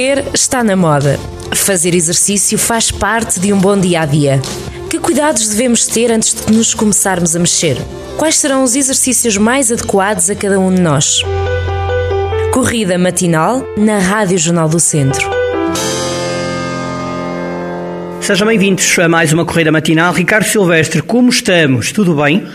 Correr está na moda. Fazer exercício faz parte de um bom dia a dia. Que cuidados devemos ter antes de nos começarmos a mexer? Quais serão os exercícios mais adequados a cada um de nós? Corrida matinal na Rádio Jornal do Centro. Sejam bem-vindos a mais uma corrida matinal. Ricardo Silvestre, como estamos? Tudo bem?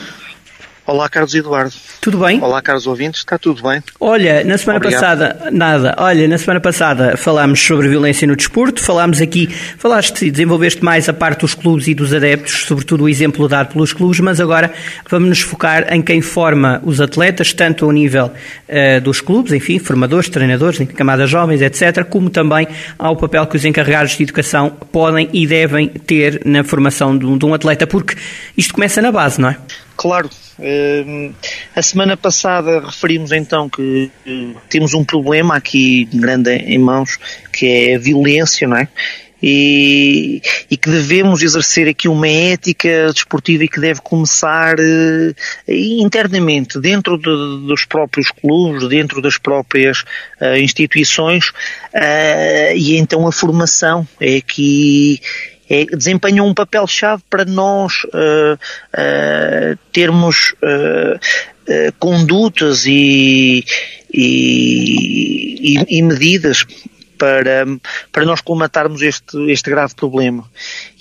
Olá, Carlos Eduardo. Tudo bem? Olá, caros ouvintes, está tudo bem? Olha, na semana Obrigado. passada, nada, olha, na semana passada falámos sobre violência no desporto, falámos aqui, falaste e desenvolveste mais a parte dos clubes e dos adeptos, sobretudo o exemplo dado pelos clubes, mas agora vamos nos focar em quem forma os atletas, tanto ao nível uh, dos clubes, enfim, formadores, treinadores, camadas jovens, etc., como também ao papel que os encarregados de educação podem e devem ter na formação de um, de um atleta, porque isto começa na base, não é? Claro. Ehm, a semana passada referimos então que temos um problema aqui grande em mãos, que é a violência, não é? E, e, que devemos exercer aqui uma ética desportiva e que deve começar uh, internamente, dentro de, dos próprios clubes, dentro das próprias uh, instituições, uh, e então a formação é aqui é, desempenham um papel-chave para nós uh, uh, termos uh, condutas e, e, e, medidas para, para nós comatarmos este, este grave problema.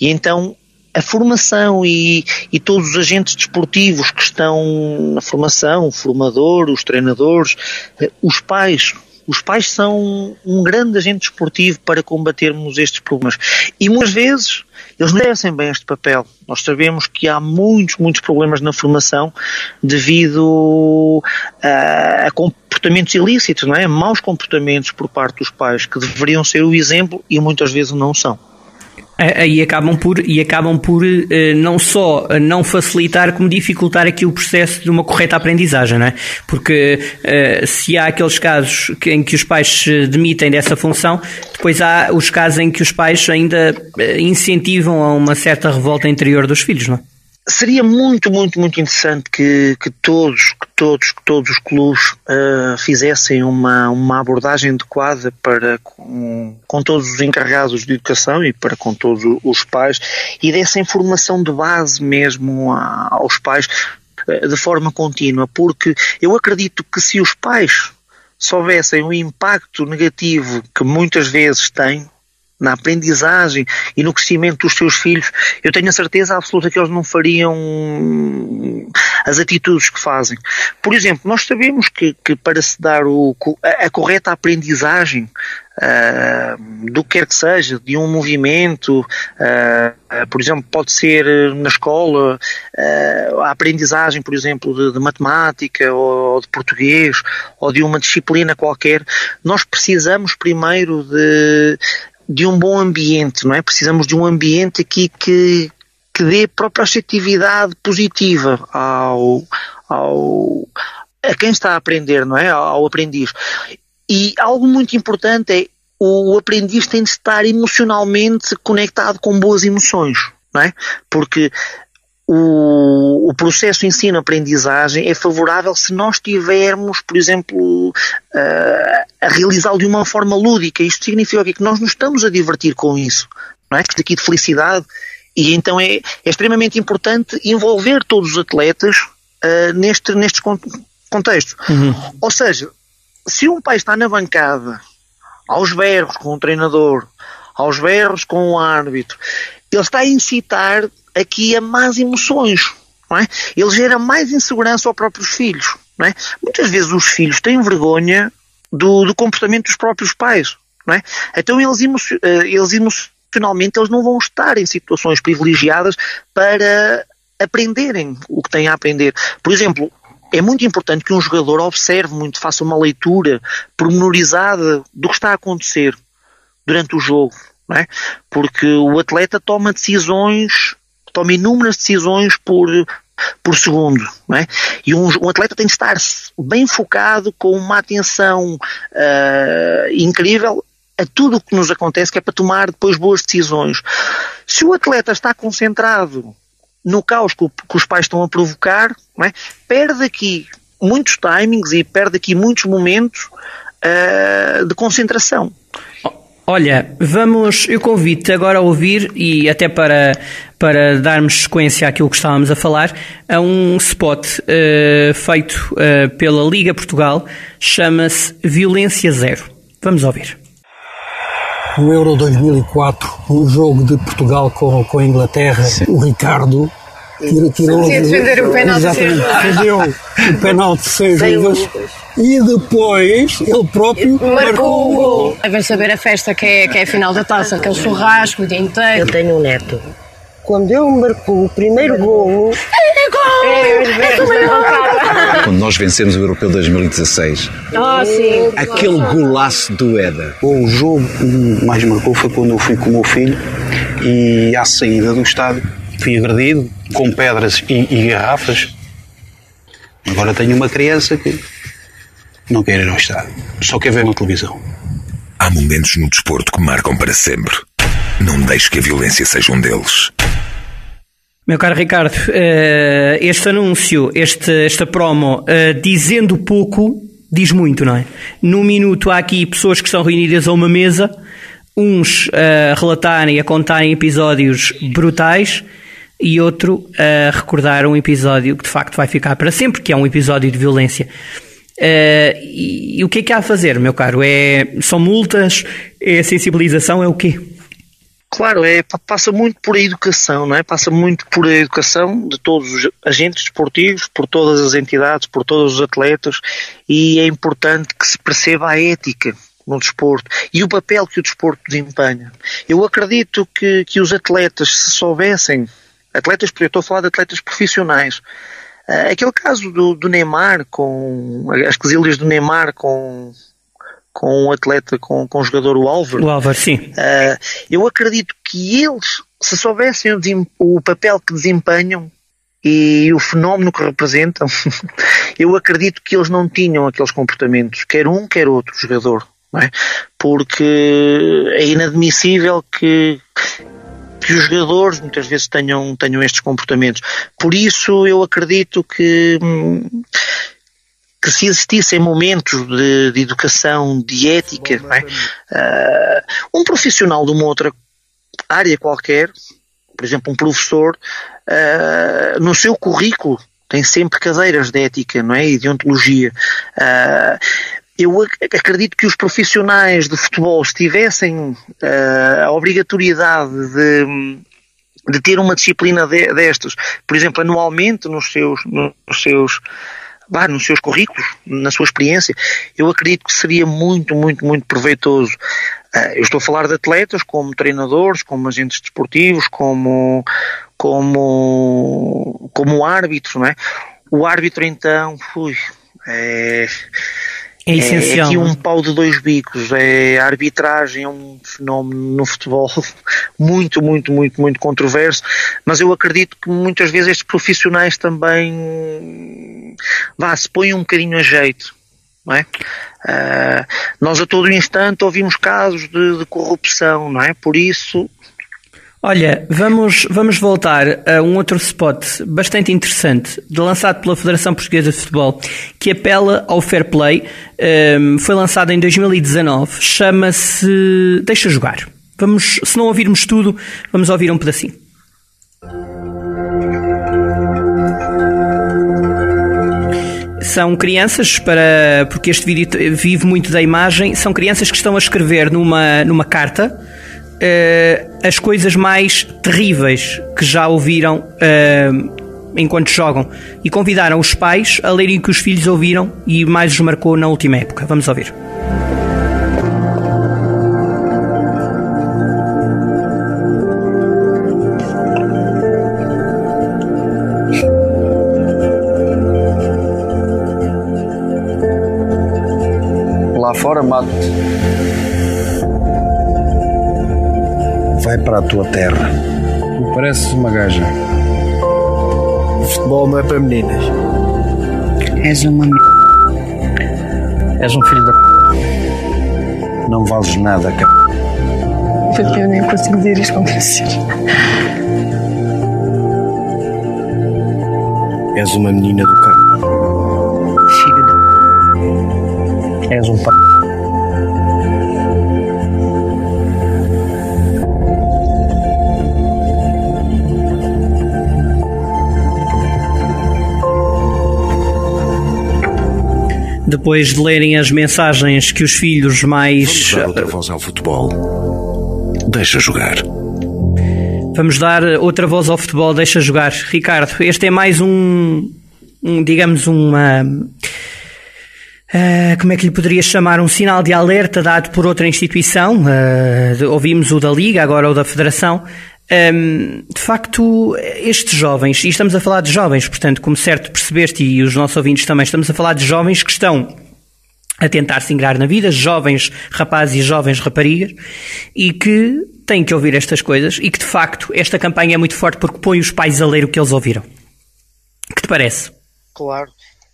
E então a formação e, e, todos os agentes desportivos que estão na formação, o formador, os treinadores, os pais, os pais são um grande agente esportivo para combatermos estes problemas. E muitas vezes eles merecem bem este papel. Nós sabemos que há muitos, muitos problemas na formação devido a, a comportamentos ilícitos, não é? Maus comportamentos por parte dos pais que deveriam ser o exemplo e muitas vezes não são. E acabam por, e acabam por eh, não só não facilitar, como dificultar aqui o processo de uma correta aprendizagem, não é? Porque eh, se há aqueles casos em que os pais se demitem dessa função, depois há os casos em que os pais ainda eh, incentivam a uma certa revolta interior dos filhos, não é? Seria muito, muito, muito interessante que, que todos, que todos, que todos os clubes uh, fizessem uma, uma abordagem adequada para com, com, todos os encarregados de educação e para com todos os pais e dessem formação de base mesmo a, aos pais uh, de forma contínua, porque eu acredito que se os pais soubessem o impacto negativo que muitas vezes têm na aprendizagem e no crescimento dos seus filhos, eu tenho a certeza absoluta que eles não fariam as atitudes que fazem. Por exemplo, nós sabemos que, que para se dar o, a, a correta aprendizagem uh, do que quer que seja, de um movimento, uh, por exemplo, pode ser na escola, a aprendizagem, por exemplo, de, de matemática ou, ou de português ou de uma disciplina qualquer, nós precisamos primeiro de de um bom ambiente, não é? Precisamos de um ambiente aqui que, que dê própria assertividade positiva ao, ao, a quem está a aprender, não é? Ao aprendiz. E algo muito importante é o aprendiz tem de estar emocionalmente conectado com boas emoções, não é? Porque o, o processo ensino-aprendizagem é favorável se nós tivermos, por exemplo, uh, a realizá-lo de uma forma lúdica. Isto significa que nós nos estamos a divertir com isso, não é? Aqui de felicidade. E então é, é extremamente importante envolver todos os atletas uh, neste, nestes contextos. Uhum. Ou seja, se um pai está na bancada, aos berros com o treinador, aos berros com o árbitro, ele está a incitar aqui a más emoções. Não é? Ele gera mais insegurança aos próprios filhos. Não é? Muitas vezes os filhos têm vergonha do, do comportamento dos próprios pais. Não é? Então eles, emo eh, eles emocionalmente eles não vão estar em situações privilegiadas para aprenderem o que têm a aprender. Por exemplo, é muito importante que um jogador observe muito, faça uma leitura pormenorizada do que está a acontecer durante o jogo, é? Porque o atleta toma decisões toma inúmeras decisões por, por segundo. Não é? E um, um, atleta tem de estar bem focado, com uma atenção uh, incrível a tudo o que nos acontece, que é para tomar depois boas decisões. Se o atleta está concentrado no caos que, que os pais estão a provocar, é? perde aqui muitos timings e perde aqui muitos momentos uh, de concentração. Olha, vamos, eu convido-te agora a ouvir e até para, para darmos sequência àquilo que estávamos a falar, a um spot uh, feito uh, pela Liga Portugal, chama-se Violência Zero. Vamos ouvir. No Euro 2004, no jogo de Portugal com, com a Inglaterra, Sim. o Ricardo tirou, tirou defender o penalti exatamente, defendeu o penalti seis vezes e depois ele próprio marcou, marcou o gol. Devem saber a festa que é, que é a final da taça, aquele churrasco o dia inteiro. Eu tenho um neto. Quando ele marcou o primeiro gol. É gol! É, Quando nós vencemos o Europeu 2016. Ah, sim. Aquele golaço do Éder. O jogo que mais marcou foi quando eu fui com o meu filho e à saída do estádio fui agredido com pedras e, e garrafas. Agora tenho uma criança que não quer ir ao estádio, só quer ver na televisão. Há momentos no desporto que marcam para sempre. Não deixe que a violência seja um deles. Meu caro Ricardo, eh, este anúncio, este, esta promo, eh, dizendo pouco, diz muito, não é? Num minuto há aqui pessoas que estão reunidas a uma mesa, uns a relatarem, a contarem episódios brutais e outro a recordar um episódio que de facto vai ficar para sempre, que é um episódio de violência. Uh, e, e, o que é que há a fazer, meu caro? É, são multas? É sensibilização? É o quê? Claro, é, passa muito por a educação, não é? Passa muito por a educação de todos os agentes desportivos, por todas as entidades, por todos os atletas e é importante que se perceba a ética no desporto e o papel que o desporto desempenha. Eu acredito que, que os atletas, se soubessem, atletas, eu estou a falar de atletas profissionais, Uh, aquele caso do, do, Neymar, com as quesilhas do Neymar com, com um atleta, com, com o jogador o Álvaro. O Álvaro, sim. Uh, eu acredito que eles, se soubessem o, o papel que desempenham e o fenómeno que representam, eu acredito que eles não tinham aqueles comportamentos, quer um, quer outro jogador. É? Porque é inadmissível que que os jogadores muitas vezes tenham, tenham estes comportamentos. Por isso eu acredito que, que se existissem momentos de, de educação, de ética, é? uh, um profissional de uma outra área qualquer, por exemplo, um professor, uh, no seu currículo tem sempre cadeiras de ética, não é? E de ontologia. Uh, eu acredito que os profissionais de futebol, se tivessem uh, a obrigatoriedade de, de ter uma disciplina de, destas, por exemplo, anualmente nos seus, nos seus bah, nos seus currículos, na sua experiência, eu acredito que seria muito, muito, muito proveitoso. Uh, eu estou a falar de atletas como treinadores, como agentes desportivos, como, como, como árbitros, não é? O árbitro então, ui, é, é essencial. É aqui um pau de dois bicos. É, a arbitragem é um fenómeno no futebol muito, muito, muito, muito controverso, mas eu acredito que muitas vezes estes profissionais também vá, se põem um bocadinho a jeito. Não é? Uh, nós a todo instante ouvimos casos de, de corrupção, não é? Por isso Olha, vamos, vamos voltar a um outro spot bastante interessante, lançado pela Federação Portuguesa de Futebol, que apela ao fair play. Um, foi lançado em 2019, chama-se Deixa Jogar. Vamos, se não ouvirmos tudo, vamos ouvir um pedacinho. São crianças, para, porque este vídeo vive muito da imagem, são crianças que estão a escrever numa, numa carta uh, as coisas mais terríveis que já ouviram uh, enquanto jogam e convidaram os pais a lerem o que os filhos ouviram e mais os marcou na última época. Vamos ouvir. Lá fora mato vai para a tua terra. Tu pareces uma gaja. O futebol não é para meninas. És uma És um filho da Não vales nada, c... Porque eu nem consigo dizer isto com prazer. És uma menina do c... Filho da... És um p... depois de lerem as mensagens que os filhos mais. Vamos dar outra voz ao futebol. Deixa jogar. Vamos dar outra voz ao futebol, deixa jogar. Ricardo, este é mais um, um digamos, uma. Uh, como é que lhe poderia chamar? Um sinal de alerta dado por outra instituição. Uh, ouvimos o da Liga, agora o da Federação. Um, de facto, estes jovens, e estamos a falar de jovens, portanto, como certo percebeste, e os nossos ouvintes também, estamos a falar de jovens que estão a tentar se ingrar na vida, jovens rapazes e jovens raparigas, e que têm que ouvir estas coisas, e que de facto esta campanha é muito forte porque põe os pais a ler o que eles ouviram. Que te parece? Claro.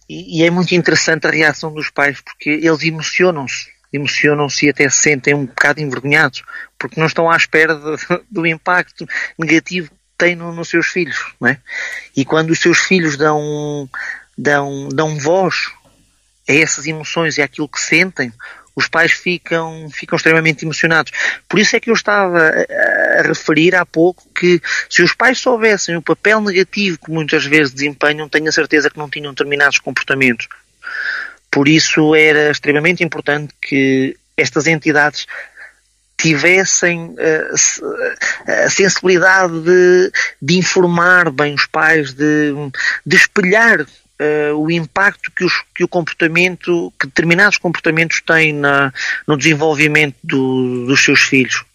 E, e é muito interessante a reação dos pais, porque eles emocionam-se emocionam-se e até se sentem um bocado envergonhados, porque não estão à espera de, do impacto negativo que têm no, nos seus filhos, não é? E quando os seus filhos dão, dão, dão voz a essas emoções e àquilo que sentem, os pais ficam, ficam extremamente emocionados. Por isso é que eu estava a, a, referir há pouco que se os pais soubessem o papel negativo que muitas vezes desempenham, tenho a certeza que não tinham determinados comportamentos. Por isso era extremamente importante que estas entidades tivessem uh, a sensibilidade de, de, informar bem os pais, de, de espelhar uh, o impacto que, os, que o comportamento, que determinados comportamentos têm na, no desenvolvimento do, dos seus filhos.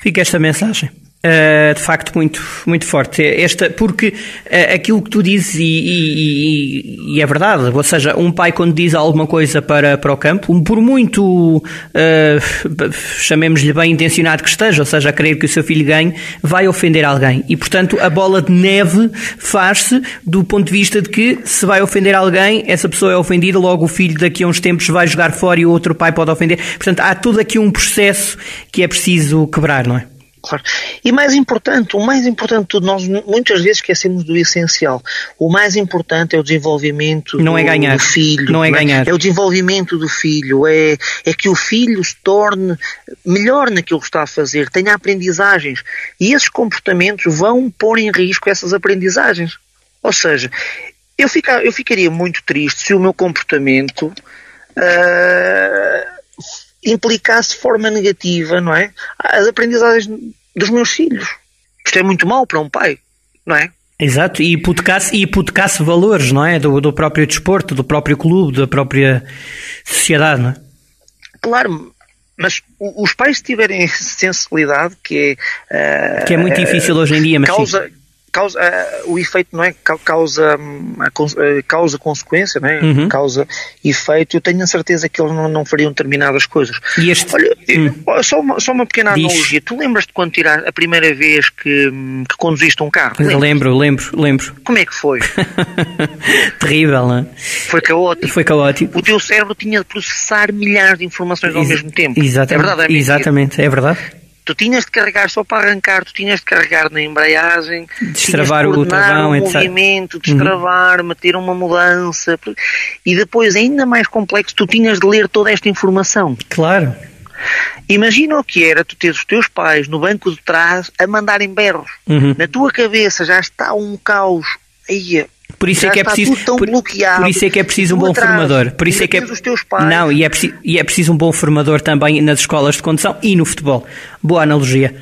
Fica esta mensagem. Uh, de facto muito, muito forte. Esta, porque uh, aquilo que tu dizes e, e, e, é verdade, ou seja, um pai quando diz alguma coisa para, para o campo, por muito uh, chamemos-lhe bem intencionado que esteja, ou seja, a querer que o seu filho ganhe, vai ofender alguém. E portanto a bola de neve faz-se do ponto de vista de que se vai ofender alguém, essa pessoa é ofendida, logo o filho daqui a uns tempos vai jogar fora e o outro pai pode ofender. Portanto, há todo aqui um processo que é preciso quebrar, não é? Claro. E mais importante, o mais importante de tudo, nós muitas vezes esquecemos do essencial. O mais importante é o desenvolvimento não é do, é ganhar. do filho. Não é, não é ganhar. É o desenvolvimento do filho. É, é que o filho se torne melhor naquilo que está a fazer, tenha aprendizagens. E esses comportamentos vão pôr em risco essas aprendizagens. Ou seja, eu, fica, eu ficaria muito triste se o meu comportamento. Uh, implicasse de forma negativa, não é? As aprendizagens dos meus filhos. Isto é muito mau para um pai, não é? Exato, e hipotecasse, e hipotecasse valores, não é? Do, do próprio desporto, do próprio clube, da própria sociedade, não é? Claro, mas os pais tiverem sensibilidade, que é. Uh, que é muito difícil uh, hoje em dia, mas. Causa, sim causa, uh, o efeito não é causa, uh, causa consequência, não é? Uhum. causa efeito, eu tenho a certeza que eles não, não fariam determinadas coisas. E este... Olha, hum. só, uma, só uma pequena Diz. analogia, tu lembras-te quando tirar a primeira vez que, que conduziste um carro? Lembro, lembro, lembro. Como é que foi? Terrível, não é? Foi caótico. Foi caótico. O teu cérebro tinha de processar milhares de informações ao Ex mesmo tempo. Exatamente. É verdade, é Exatamente, é verdade tu tinhas de carregar só para arrancar, tu tinhas de carregar na embreagem, destravar de o travão, um movimento, destravar, uhum. meter uma mudança e depois ainda mais complexo, tu tinhas de ler toda esta informação. Claro. Imagina o que era tu teres os teus pais no banco de trás a mandarem berros. Uhum. Na tua cabeça já está um caos. Aí, por isso é que é preciso por, por, isso é que é preciso um bom atrás, formador. Por isso é que é Não, e é, preciso, e é preciso um bom formador também nas escolas de condução e no futebol. Boa analogia.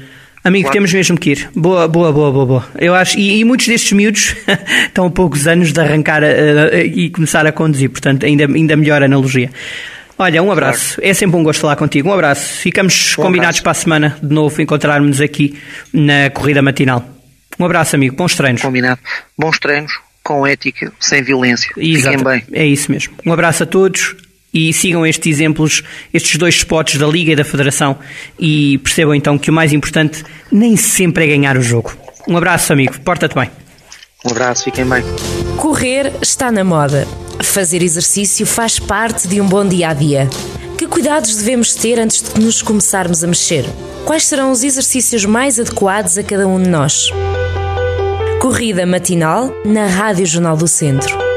Amigo, claro. temos mesmo que ir. Boa, boa, boa, boa, boa. Eu acho, e, e muitos destes miúdos estão a poucos anos de arrancar a, a, a, e começar a conduzir, portanto, ainda, ainda melhor analogia. Olha, um abraço. Claro. É sempre um gosto falar contigo. Um abraço. Ficamos combinados abraço. para a semana de novo encontrarmos aqui na corrida matinal. Um abraço, amigo. Bons treinos. Combinado. Bons treinos com ética, sem violência. Exato. Fiquem bem. É isso mesmo. Um abraço a todos e sigam estes exemplos, estes dois spots da Liga e da Federação e percebam então que o mais importante nem sempre é ganhar o jogo. Um abraço, amigo. Porta-te bem. Um abraço, fiquem bem. Correr está na moda. Fazer exercício faz parte de um bom dia a dia. Que cuidados devemos ter antes de nos começarmos a mexer? Quais serão os exercícios mais adequados a cada um de nós? Corrida matinal na Rádio Jornal do Centro.